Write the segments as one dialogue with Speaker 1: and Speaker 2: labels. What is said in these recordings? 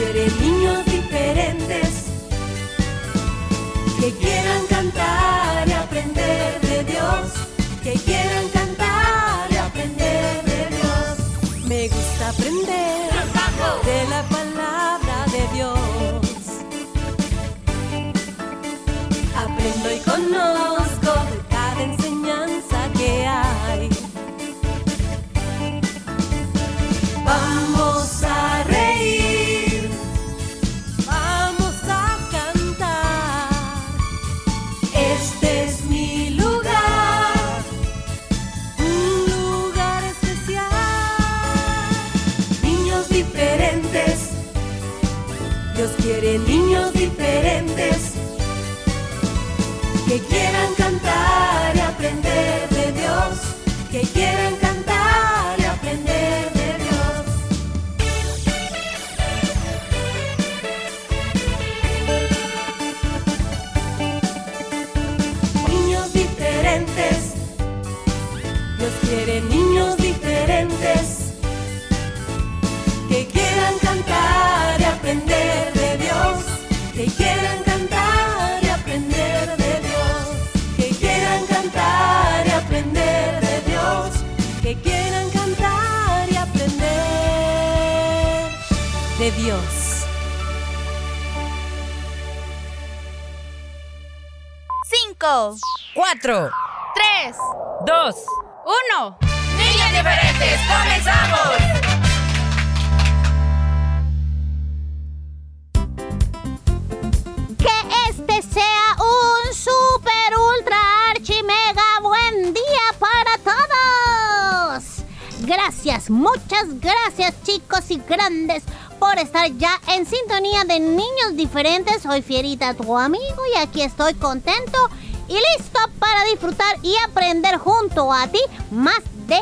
Speaker 1: quiere niños diferentes que quieran quiere niños diferentes que quieran 4, 3, 2, 1. Niñas diferentes,
Speaker 2: comenzamos.
Speaker 3: Que este sea un super ultra archi mega buen día para todos. Gracias, muchas gracias chicos y grandes por estar ya en sintonía de Niños Diferentes. Soy Fierita, tu amigo, y aquí estoy contento y listo para disfrutar y aprender junto a ti más de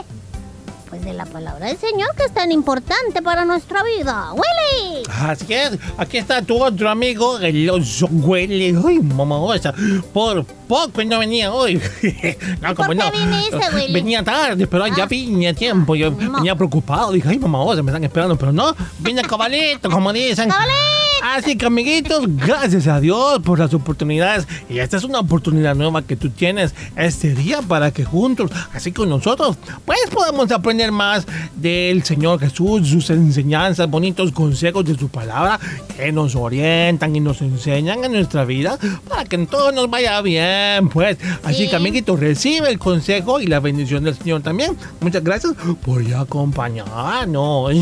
Speaker 3: pues de la palabra del Señor que es tan importante para nuestra vida. Willy.
Speaker 4: Así es, aquí está tu otro amigo, el oso huele. Ay, mamosa, por poco no venía hoy. no,
Speaker 3: ¿Por qué viniste, Willy?
Speaker 4: Venía tarde, pero ya
Speaker 3: Ah.
Speaker 4: vine a tiempo. Yo
Speaker 3: No.
Speaker 4: venía preocupado, dije, ay, mamosa, me están esperando, pero no, vine cabalito, como dicen.
Speaker 3: ¡Cabalito!
Speaker 4: Así que, amiguitos, gracias a Dios por las oportunidades. Y esta es una oportunidad nueva que tú tienes este día para que juntos, así con nosotros, pues podamos aprender más del Señor Jesús, sus enseñanzas, bonitos consejos de su palabra que nos orientan y nos enseñan en nuestra vida para que todo nos vaya bien, pues. Así
Speaker 3: Sí.
Speaker 4: que, amiguitos, recibe el consejo y la bendición del Señor también. Muchas gracias por acompañarnos.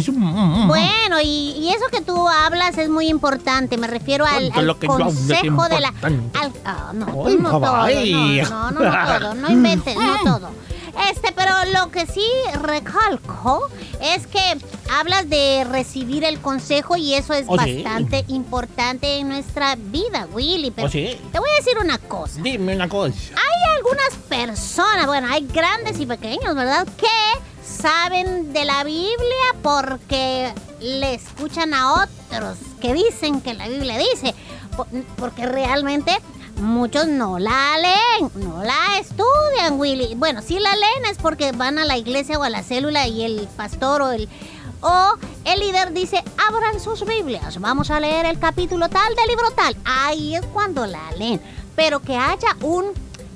Speaker 3: Bueno, y, y eso que tú hablas es muy importante. Me refiero al,
Speaker 4: Tanto
Speaker 3: al
Speaker 4: lo que yo hablo es
Speaker 3: consejo de la.
Speaker 4: importante.
Speaker 3: al- ah, no,
Speaker 4: Ay,
Speaker 3: no todo. No, no, no, no todo. No inventes, no todo. Este, pero lo que sí recalco es que hablas de recibir el consejo y eso es
Speaker 4: Oh, sí.
Speaker 3: bastante importante en nuestra vida, Willy. Pero
Speaker 4: Oh, sí.
Speaker 3: te voy a decir una cosa.
Speaker 4: Dime una cosa.
Speaker 3: Hay algunas personas, bueno, hay grandes y pequeños, ¿verdad? Que saben de la Biblia porque le escuchan a otros que dicen que la Biblia dice. Po- Porque realmente muchos no la leen, no la estudian, Willy. Bueno, si la leen es porque van a la iglesia o a la célula y el pastor o el... O el líder dice, abran sus Biblias, vamos a leer el capítulo tal del libro tal. Ahí es cuando la leen. Pero que haya un...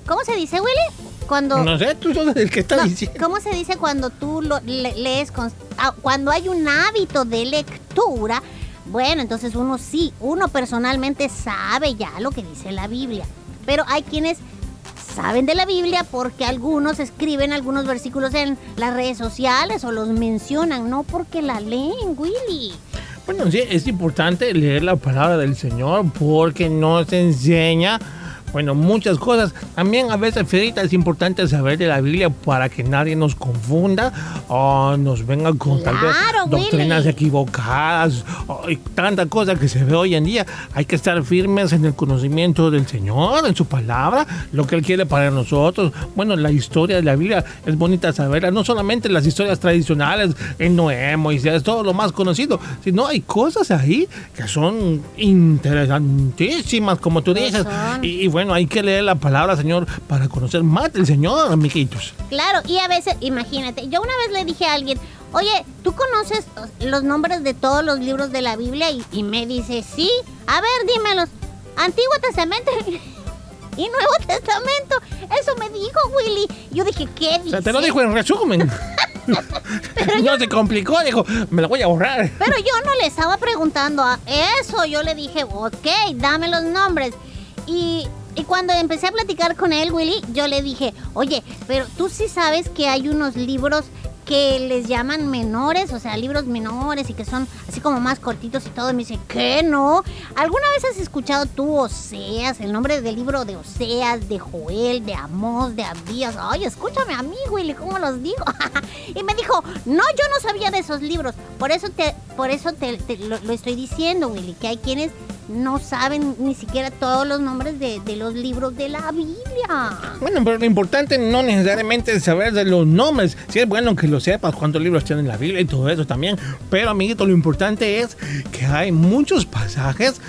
Speaker 3: ¿Cómo se dice, Willy? Cuando...
Speaker 4: No sé, tú sos el que está
Speaker 3: No,
Speaker 4: diciendo.
Speaker 3: ¿Cómo se dice cuando tú lo le- lees? con- ah, cuando hay un hábito de lectura, bueno, entonces uno sí, uno personalmente sabe ya lo que dice la Biblia. Pero hay quienes saben de la Biblia porque algunos escriben algunos versículos en las redes sociales o los mencionan, no porque la leen, Willy.
Speaker 4: Bueno, sí, es importante leer la palabra del Señor porque nos enseña, bueno, muchas cosas. También a veces, Fedita, es importante saber de la Biblia para que nadie nos confunda o nos venga con tal vez
Speaker 3: Claro,
Speaker 4: doctrinas
Speaker 3: Willy.
Speaker 4: equivocadas o y tanta cosa que se ve hoy en día. Hay que estar firmes en el conocimiento del Señor, en su palabra, lo que Él quiere para nosotros. Bueno, la historia de la Biblia es bonita saberla, no solamente las historias tradicionales en Noé, Moisés, todo lo más conocido, sino hay cosas ahí que son interesantísimas, como tú dices. Y, y bueno, hay que leer la palabra, Señor, para conocer más del Señor, amiguitos.
Speaker 3: Claro, y a veces, imagínate, yo una vez le dije a alguien, oye, ¿tú conoces los nombres de todos los libros de la Biblia? Y, y me dice, sí. A ver, dímelos. Antiguo Testamento y Nuevo Testamento. Eso me dijo Willy. Yo dije, ¿qué
Speaker 4: O
Speaker 3: dice?
Speaker 4: sea, te lo dijo en resumen. no se complicó, dijo, me lo voy a borrar.
Speaker 3: Pero yo no le estaba preguntando a eso. Yo le dije, ok, dame los nombres. Y, y cuando empecé a platicar con él, Willy, yo le dije, oye, pero tú sí sabes que hay unos libros que les llaman menores, o sea, libros menores y que son así como más cortitos y todo. Y me dice, ¿qué no? ¿Alguna vez has escuchado tú Oseas, el nombre del libro de Oseas, de Joel, de Amós, de Abías? Ay, escúchame a mí, Willy, ¿cómo los digo? y me dijo, no, yo no sabía de esos libros. Por eso te, por eso te, te lo, lo estoy diciendo, Willy, que hay quienes no saben ni siquiera todos los nombres de, de los libros de la Biblia.
Speaker 4: Bueno, pero lo importante no necesariamente es saber de los nombres. Sí es bueno que lo sepas, cuántos libros tienen la Biblia y todo eso también. Pero, amiguito, lo importante es que hay muchos pasajes,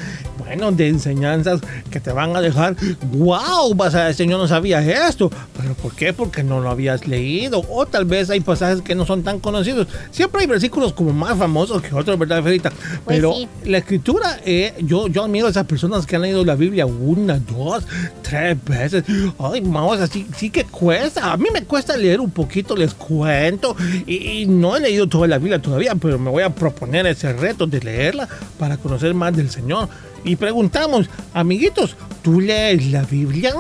Speaker 4: bueno, de enseñanzas que te van a dejar, wow, vas a decir, yo no sabía esto. ¿Pero por qué? Porque no lo habías leído. O tal vez hay pasajes que no son tan conocidos. Siempre hay versículos como más famosos que otros, ¿verdad, Ferita?
Speaker 3: Pues
Speaker 4: Pero
Speaker 3: sí.
Speaker 4: la escritura, eh, yo, yo admiro a esas personas que han leído la Biblia una, dos, tres veces. Ay, vamos, así sí que cuesta. A mí me cuesta leer un poquito, les cuento. Y, y no he leído toda la Biblia todavía, pero me voy a proponer ese reto de leerla para conocer más del Señor. Y preguntamos, amiguitos, ¿tú lees la Biblia?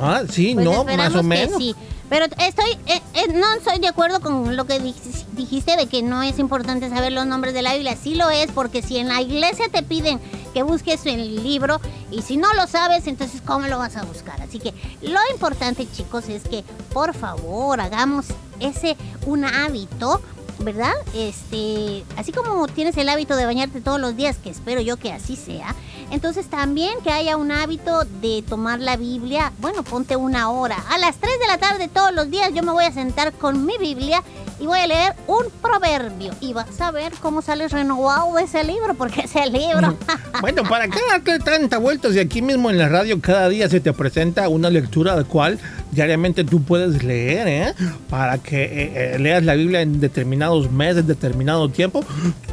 Speaker 4: Ah, sí,
Speaker 3: Pues
Speaker 4: no, más o
Speaker 3: que
Speaker 4: menos.
Speaker 3: sí. Pero estoy, eh, eh, no estoy de acuerdo con lo que dij- dijiste de que no es importante saber los nombres de la Biblia. Sí lo es, porque si en la iglesia te piden que busques el libro y si no lo sabes, entonces ¿cómo lo vas a buscar? Así que lo importante, chicos, es que por favor hagamos ese un hábito. ¿Verdad? Este, así como tienes el hábito de bañarte todos los días, que espero yo que así sea, entonces también que haya un hábito de tomar la Biblia, bueno, ponte una hora. A las 3 de la tarde todos los días yo me voy a sentar con mi Biblia y voy a leer un proverbio. Y vas a ver cómo sales renovado ese libro, porque ese libro...
Speaker 4: Bueno, ¿para darte tanta vuelta si aquí mismo en la radio cada día se te presenta una lectura de cual diariamente tú puedes leer, ¿eh? Para que eh, eh, leas la Biblia en determinados meses, determinado tiempo,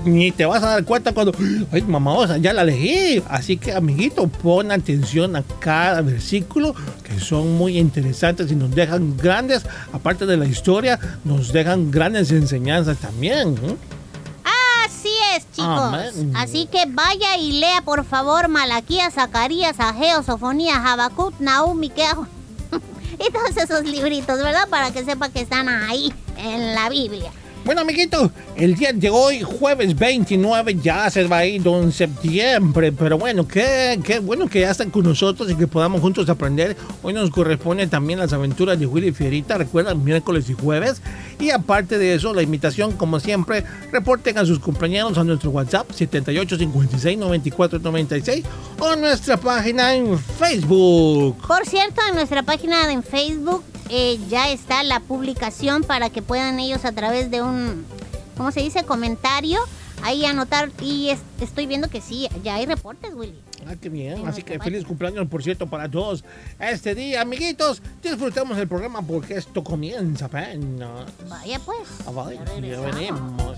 Speaker 4: ni te vas a dar cuenta cuando, ay, mamá, o sea, ya la leí. Así que, amiguito, pon atención a cada versículo, que son muy interesantes y nos dejan grandes, aparte de la historia, nos dejan grandes enseñanzas también. ¿eh?
Speaker 3: Así es, chicos.
Speaker 4: Amén.
Speaker 3: Así que vaya y lea, por favor, Malaquías, Zacarías, Ageo, Sofonías, Habacuc, Nahum, Miqueo. Y todos esos libritos, ¿verdad? Para que sepa que están ahí en la Biblia.
Speaker 4: Bueno, amiguito, el día de hoy, jueves 29, ya se va a ir don septiembre. Pero bueno, qué, qué bueno que ya están con nosotros y que podamos juntos aprender. Hoy nos corresponde también las aventuras de Willy Fierita, recuerdan, miércoles y jueves. Y aparte de eso, la invitación, como siempre, reporten a sus compañeros a nuestro WhatsApp 7856-9496 o nuestra página en Facebook.
Speaker 3: Por cierto, en nuestra página en Facebook eh, ya está la publicación para que puedan ellos a través de un, ¿cómo se dice? Comentario. Ahí anotar y es- estoy viendo que sí, ya hay reportes, Willy.
Speaker 4: Ah, qué bien.
Speaker 3: En
Speaker 4: Así que feliz cumpleaños, por cierto, para todos este día, amiguitos. Disfrutemos el programa porque esto comienza apenas.
Speaker 3: Vaya pues.
Speaker 4: Ah, vaya,
Speaker 3: ya
Speaker 4: ya venimos.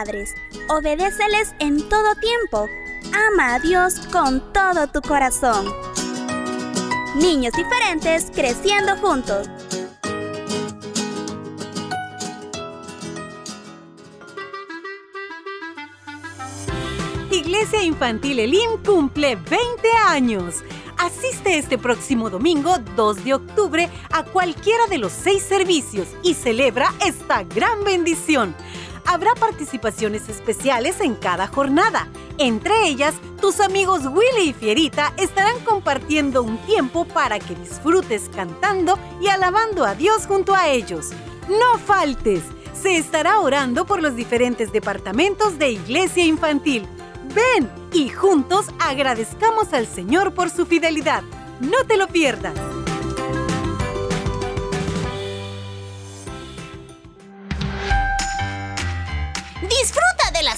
Speaker 5: Padres, obedéceles en todo tiempo, ama a Dios con todo tu corazón. Niños diferentes creciendo juntos.
Speaker 6: Iglesia Infantil Elim cumple 20 años. Asiste este próximo domingo 2 de octubre a cualquiera de los seis servicios y celebra esta gran bendición. Habrá participaciones especiales en cada jornada. Entre ellas, tus amigos Willy y Fierita estarán compartiendo un tiempo para que disfrutes cantando y alabando a Dios junto a ellos. No faltes. Se estará orando por los diferentes departamentos de Iglesia Infantil. Ven y juntos agradezcamos al Señor por su fidelidad. No te lo pierdas.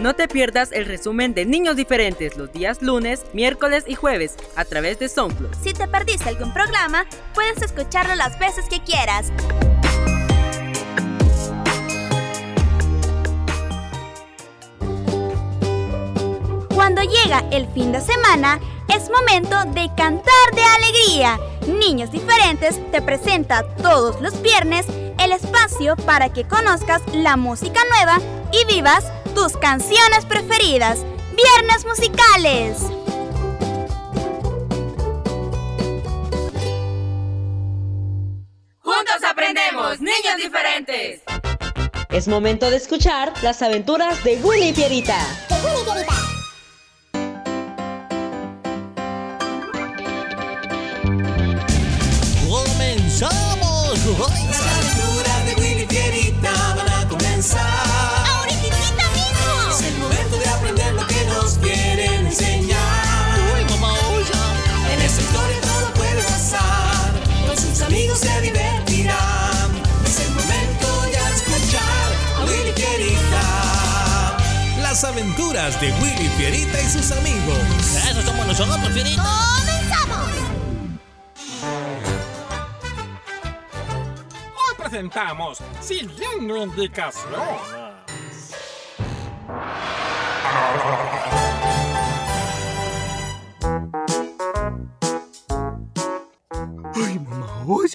Speaker 2: No te pierdas el resumen de Niños Diferentes los días lunes, miércoles y jueves a través de SoundCloud.
Speaker 5: Si te perdiste algún programa, puedes escucharlo las veces que quieras. Cuando llega el fin de semana, es momento de cantar de alegría. Niños Diferentes te presenta todos los viernes el espacio para que conozcas la música nueva y vivas tus canciones preferidas. Viernes musicales.
Speaker 2: ¡Juntos aprendemos, niños diferentes!
Speaker 7: Es momento de escuchar las aventuras de Willy y Pierita.
Speaker 1: De Willy Fierita
Speaker 8: y sus amigos.
Speaker 4: Eso somos nosotros, Fierita.
Speaker 3: ¡Comenzamos!
Speaker 9: Hoy presentamos Siguiendo Indicaciones.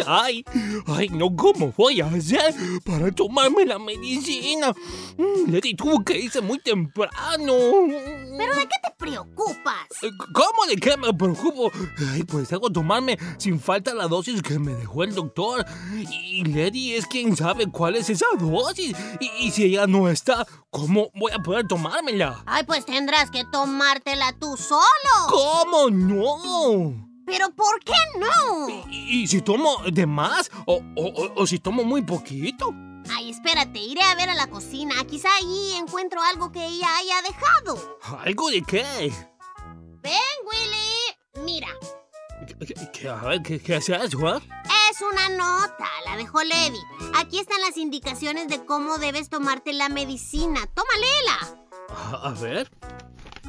Speaker 4: ay, ay, no, ¿cómo voy a hacer para tomarme la medicina? Mm, Leti tuvo que irse muy temprano.
Speaker 3: ¿Pero de qué te preocupas?
Speaker 4: Eh, ¿Cómo de qué me preocupo? Ay, pues que tomarme sin falta la dosis que me dejó el doctor. Y Lady es quien sabe cuál es esa dosis. Y, y si ella no está, ¿cómo voy a poder tomármela?
Speaker 3: Ay, pues tendrás que tomártela tú solo.
Speaker 4: ¿Cómo no?
Speaker 3: ¿Pero por qué no?
Speaker 4: ¿Y, y si tomo de más? ¿O, o- o- si tomo muy poquito?
Speaker 3: Ay, espérate, iré a ver a la cocina. Quizá ahí encuentro algo que ella haya dejado.
Speaker 4: ¿Algo de qué?
Speaker 3: Ven, Willy. Mira,
Speaker 4: ¿Qué, qué- ¿qué, qué es
Speaker 3: una nota. La dejó Lady. Aquí están las indicaciones de cómo debes tomarte la medicina. Toma, léela.
Speaker 4: A, a ver.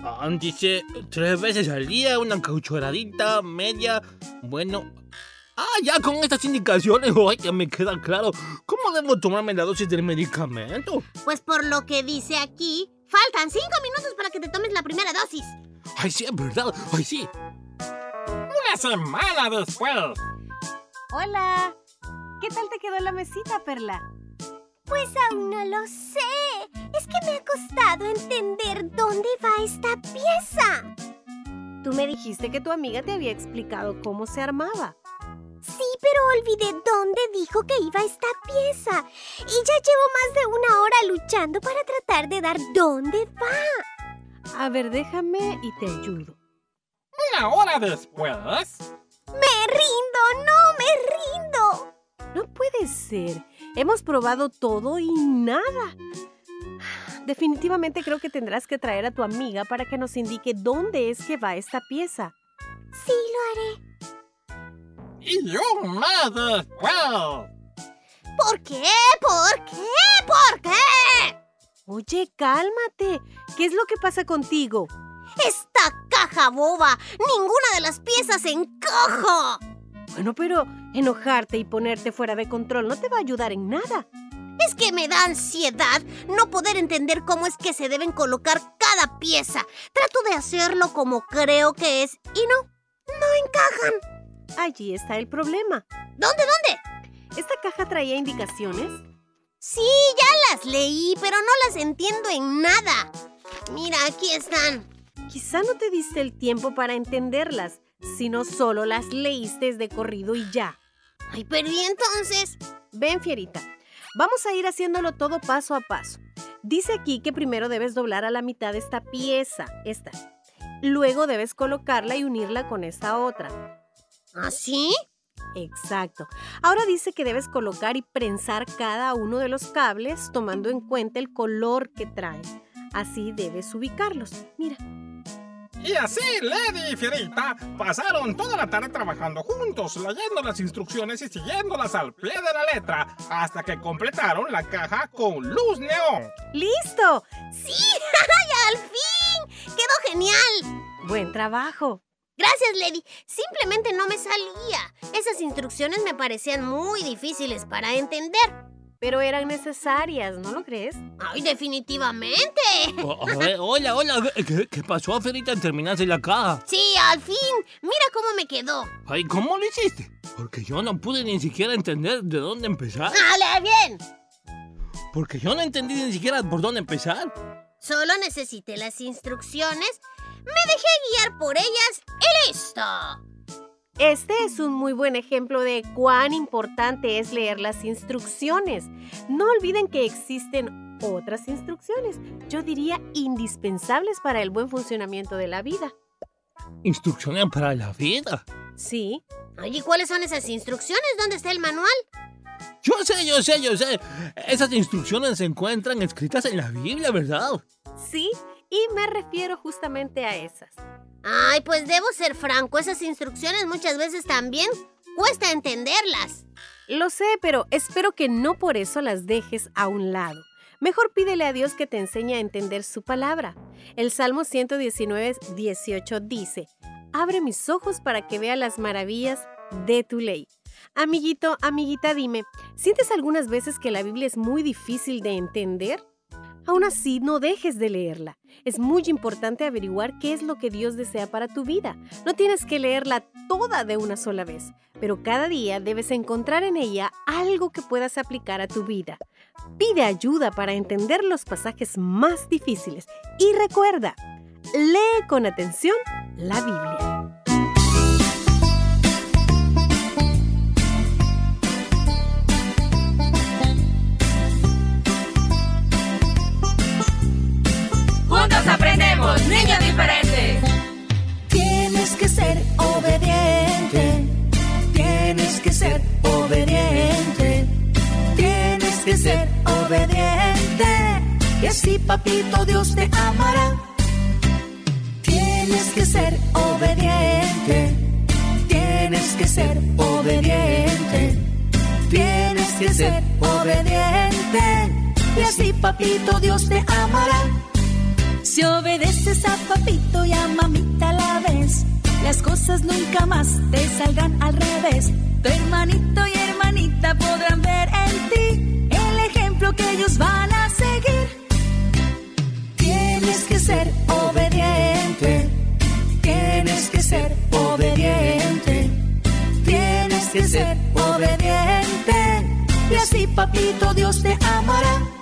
Speaker 4: Ah, dice tres veces al día, una cucharadita, media. Bueno. Ah, ya con estas indicaciones, ay, ya me queda claro. ¿Cómo debo tomarme la dosis del medicamento?
Speaker 3: Pues por lo que dice aquí, faltan cinco minutos para que te tomes la primera dosis.
Speaker 4: Ay, sí, es verdad. Ay, sí.
Speaker 9: Una semana después.
Speaker 6: Hola. ¿Qué tal te quedó la mesita, Perla?
Speaker 5: Pues aún no lo sé. Es que me ha costado entender dónde va esta pieza.
Speaker 6: Tú me dijiste que tu amiga te había explicado cómo se armaba.
Speaker 5: Sí, pero olvidé dónde dijo que iba esta pieza. Y ya llevo más de una hora luchando para tratar de dar dónde va.
Speaker 6: A ver, déjame y te ayudo.
Speaker 9: Una hora después.
Speaker 5: Me rindo, no me rindo.
Speaker 6: No puede ser. Hemos probado todo y nada. Definitivamente creo que tendrás que traer a tu amiga para que nos indique dónde es que va esta pieza.
Speaker 5: Sí, lo haré.
Speaker 9: Y un mes después.
Speaker 3: ¿Por qué? ¿Por qué? ¿Por qué?
Speaker 6: Oye, cálmate. ¿Qué es lo que pasa contigo?
Speaker 3: Esta caja boba. Ninguna de las piezas encaja.
Speaker 6: Bueno, pero enojarte y ponerte fuera de control no te va a ayudar en nada.
Speaker 3: Es que me da ansiedad no poder entender cómo es que se deben colocar cada pieza. Trato de hacerlo como creo que es y no, no encajan.
Speaker 6: Allí está el problema.
Speaker 3: ¿Dónde, dónde?
Speaker 6: ¿Esta caja traía indicaciones?
Speaker 3: Sí, ya las leí, pero no las entiendo en nada. Mira, aquí están.
Speaker 6: Quizá no te diste el tiempo para entenderlas, sino solo las leíste de corrido y ya.
Speaker 3: Ay, pero ¿y entonces?
Speaker 6: Ven, Fierita, vamos a ir haciéndolo todo paso a paso. Dice aquí que primero debes doblar a la mitad esta pieza, esta. Luego debes colocarla y unirla con esta otra.
Speaker 3: ¿Así?
Speaker 6: Exacto. Ahora dice que debes colocar y prensar cada uno de los cables tomando en cuenta el color que trae. Así debes ubicarlos. Mira.
Speaker 9: Y así, Lady y Fierita pasaron toda la tarde trabajando juntos, leyendo las instrucciones y siguiéndolas al pie de la letra, hasta que completaron la caja con luz neón.
Speaker 6: ¡Listo!
Speaker 3: ¡Sí! ¡Ay, al fin! ¡Quedó genial!
Speaker 6: Buen trabajo.
Speaker 3: Gracias, Lady. Simplemente no me salía. Esas instrucciones me parecían muy difíciles para entender.
Speaker 6: Pero eran necesarias, ¿no lo crees?
Speaker 3: ¡Ay, definitivamente!
Speaker 4: O- a ver, hola, hola. ¿Qué, qué pasó, Ferita, al terminarse la caja?
Speaker 3: Sí, al fin. Mira cómo me quedó.
Speaker 4: Ay, ¿cómo lo hiciste? Porque yo no pude ni siquiera entender de dónde empezar.
Speaker 3: ¡Dale, bien!
Speaker 4: Porque yo no entendí ni siquiera por dónde empezar.
Speaker 3: Solo necesité las instrucciones, me dejé guiar por ellas y listo.
Speaker 6: Este es un muy buen ejemplo de cuán importante es leer las instrucciones. No olviden que existen otras instrucciones, yo diría indispensables para el buen funcionamiento de la vida.
Speaker 4: Instrucciones para la vida.
Speaker 6: Sí,
Speaker 3: Oye, ¿cuáles son esas instrucciones? ¿Dónde está el manual?
Speaker 4: Yo sé, yo sé, yo sé. Esas instrucciones se encuentran escritas en la Biblia, ¿verdad?
Speaker 6: sí, y me refiero justamente a esas.
Speaker 3: Ay, pues debo ser franco, esas instrucciones muchas veces también cuesta entenderlas.
Speaker 6: Lo sé, pero espero que no por eso las dejes a un lado.
Speaker 10: Mejor pídele a Dios que te enseñe a entender su palabra. El Salmo 119, 18 dice, Abre mis ojos para que vea las maravillas de tu ley. Amiguito, amiguita, dime, ¿sientes algunas veces que la Biblia es muy difícil de entender? Aún así, no dejes de leerla. Es muy importante averiguar qué es lo que Dios desea para tu vida. No tienes que leerla toda de una sola vez, pero cada día debes encontrar en ella algo que puedas aplicar a tu vida. Pide ayuda para entender los pasajes más difíciles y recuerda, lee con atención la Biblia.
Speaker 1: Niños diferentes. Tienes que ser obediente. Tienes que ser obediente. Tienes que ser obediente. Y así papito Dios te amará. Tienes que ser obediente. Tienes que ser obediente. Tienes que ser obediente. Y así papito Dios te amará. Si obedeces a papito y a mamita a la vez, las cosas nunca más te saldrán al revés. Tu hermanito y hermanita podrán ver en ti el ejemplo que ellos van a seguir. Tienes que ser obediente, tienes que ser obediente, tienes que ser obediente. Y así papito Dios te amará.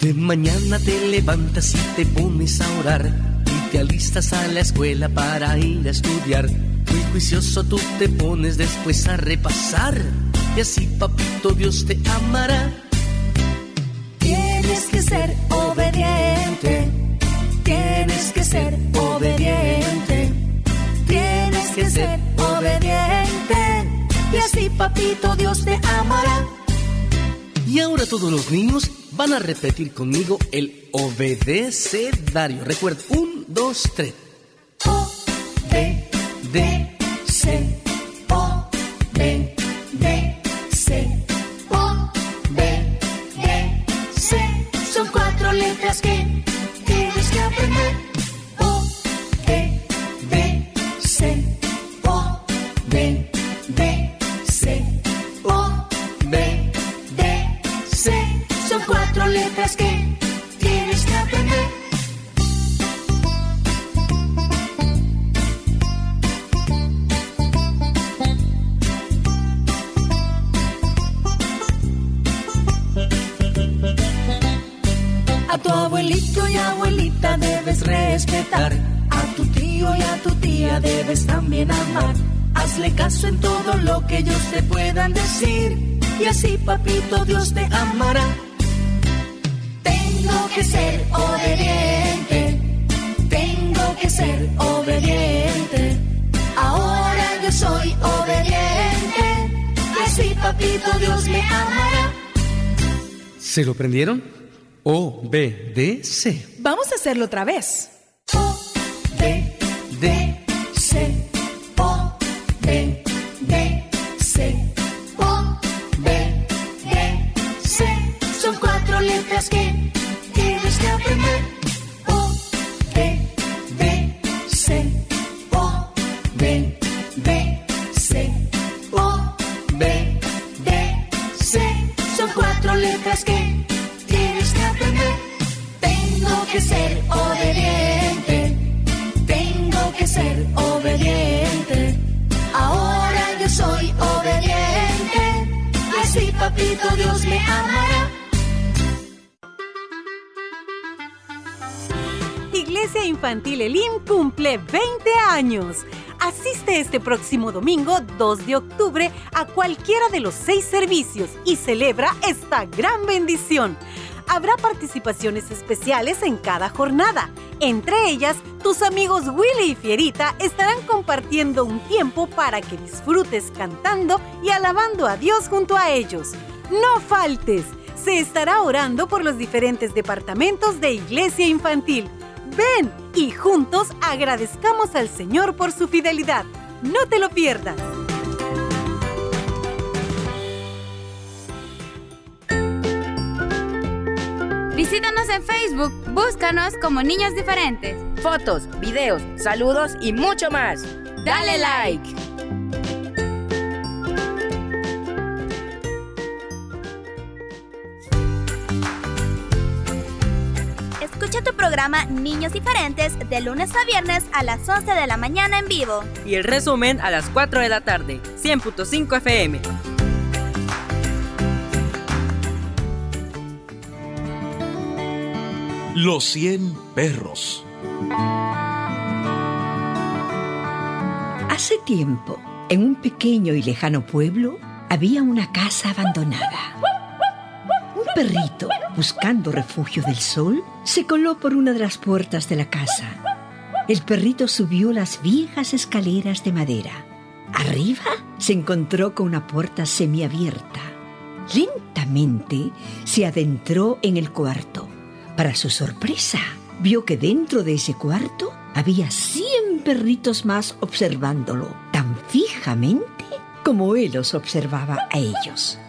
Speaker 11: De mañana te levantas y te pones a orar y te alistas a la escuela para ir a estudiar. Muy juicioso tú te pones después a repasar y así papito Dios te amará.
Speaker 1: Tienes que ser obediente, tienes que ser obediente, tienes que ser obediente. Y así papito Dios te amará.
Speaker 11: Y ahora todos los niños van a repetir conmigo el obedecedario. Recuerda, un, dos, tres.
Speaker 1: O, B, D, C, O, B, D, C, O, B, D, C. Son cuatro letras que
Speaker 11: ¿Se lo prendieron? O, B, D, C.
Speaker 12: Vamos a hacerlo otra vez.
Speaker 1: B, D,
Speaker 6: este próximo domingo 2 de octubre a cualquiera de los seis servicios y celebra esta gran bendición. Habrá participaciones especiales en cada jornada. Entre ellas, tus amigos Willy y Fierita estarán compartiendo un tiempo para que disfrutes cantando y alabando a Dios junto a ellos. No faltes. Se estará orando por los diferentes departamentos de Iglesia Infantil. Ven y juntos agradezcamos al Señor por su fidelidad. No te lo pierdas.
Speaker 5: Visítanos en Facebook, búscanos como Niños Diferentes.
Speaker 12: Fotos, videos, saludos y mucho más. Dale like.
Speaker 5: Programa Niños Diferentes de lunes a viernes a las 11 de la mañana en vivo.
Speaker 2: Y el resumen a las 4 de la tarde, 100.5 FM.
Speaker 8: Los 100 perros.
Speaker 13: Hace tiempo, en un pequeño y lejano pueblo, había una casa abandonada. Un perrito, buscando refugio del sol, se coló por una de las puertas de la casa. El perrito subió las viejas escaleras de madera. Arriba se encontró con una puerta semiabierta. Lentamente se adentró en el cuarto. Para su sorpresa, vio que dentro de ese cuarto había cien perritos más observándolo, tan fijamente como él los observaba a ellos.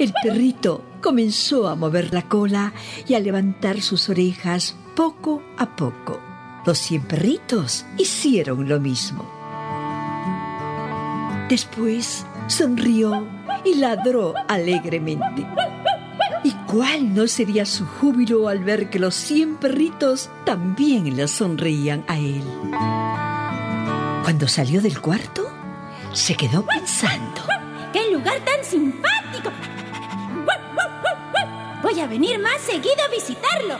Speaker 13: El perrito comenzó a mover la cola y a levantar sus orejas poco a poco. Los cien perritos hicieron lo mismo. Después sonrió y ladró alegremente. ¿Y cuál no sería su júbilo al ver que los cien perritos también le sonreían a él? Cuando salió del cuarto, se quedó pensando.
Speaker 14: ¡Qué lugar tan simpático! Voy a venir más seguido a visitarlo.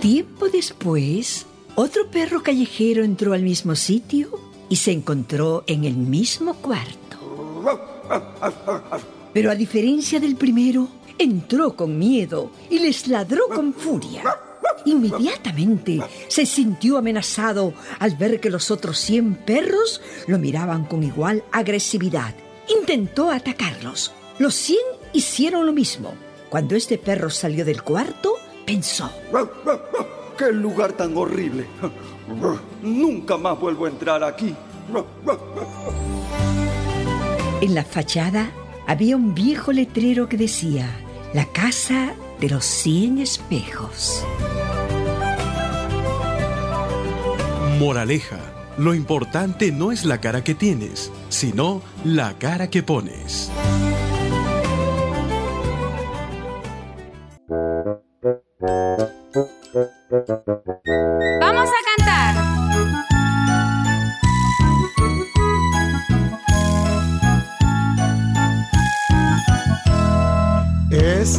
Speaker 13: Tiempo después, otro perro callejero entró al mismo sitio y se encontró en el mismo cuarto. Pero a diferencia del primero, entró con miedo y les ladró con furia. Inmediatamente se sintió amenazado al ver que los otros 100 perros lo miraban con igual agresividad. Intentó atacarlos. Los 100 hicieron lo mismo. Cuando este perro salió del cuarto, pensó.
Speaker 15: ¡Qué lugar tan horrible! Nunca más vuelvo a entrar aquí.
Speaker 13: En la fachada había un viejo letrero que decía, la casa de los 100 espejos.
Speaker 8: Moraleja. Lo importante no es la cara que tienes, sino la cara que pones.
Speaker 5: うん。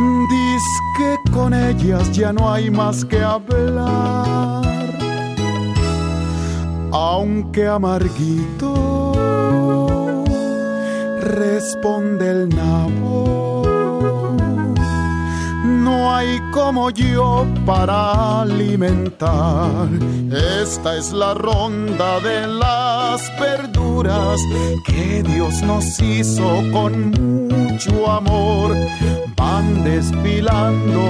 Speaker 16: Diz que con ellas ya no hay más que hablar. Aunque amarguito, responde el nabo. No hay como yo para alimentar. Esta es la ronda de las que Dios nos hizo con mucho amor. Van desfilando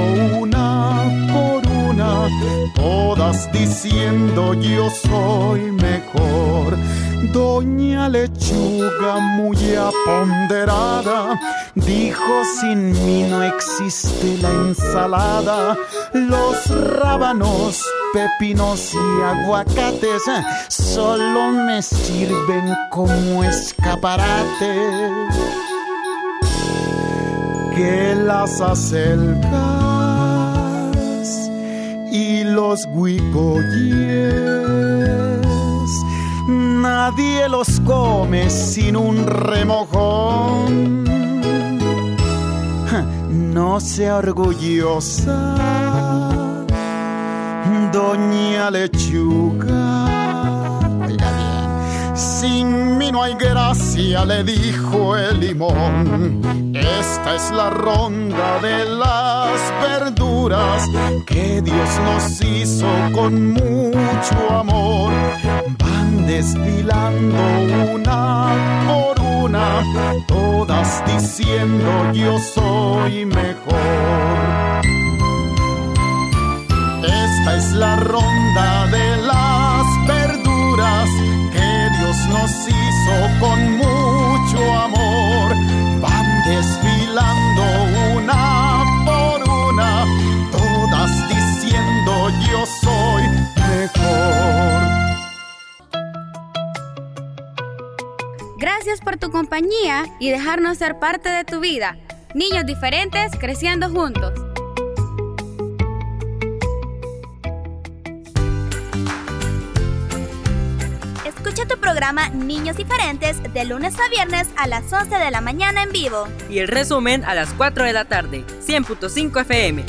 Speaker 16: una por una, todas diciendo yo soy mejor. Doña Lechuga muy aponderada dijo sin mí no existe la ensalada. Los rábanos, pepinos y aguacates solo me sirven como escaparate. Que las acelgas y los huicoyes nadie los come sin un remojón. no sea orgullosa, doña lechuga. Oiga bien, sin mí no hay gracia, le dijo el limón. Esta es la ronda de las verduras que Dios nos hizo con mucho amor. Van desfilando una por una, todas diciendo yo soy mejor. Esta es la ronda de las verduras que Dios nos hizo con mucho amor. Van desfilando una por una, todas diciendo yo soy mejor.
Speaker 5: Gracias por tu compañía y dejarnos ser parte de tu vida. Niños diferentes creciendo juntos. Programa Niños Diferentes de lunes a viernes a las 11 de la mañana en vivo.
Speaker 2: Y el resumen a las 4 de la tarde, 100.5 FM.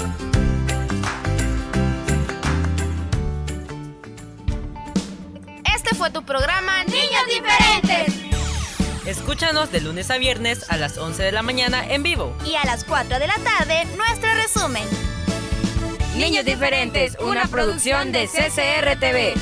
Speaker 5: Este fue tu programa Niños Diferentes.
Speaker 2: Escúchanos de lunes a viernes a las 11 de la mañana en vivo.
Speaker 5: Y a las 4 de la tarde, nuestro resumen.
Speaker 12: Niños Diferentes, una producción de CCR TV.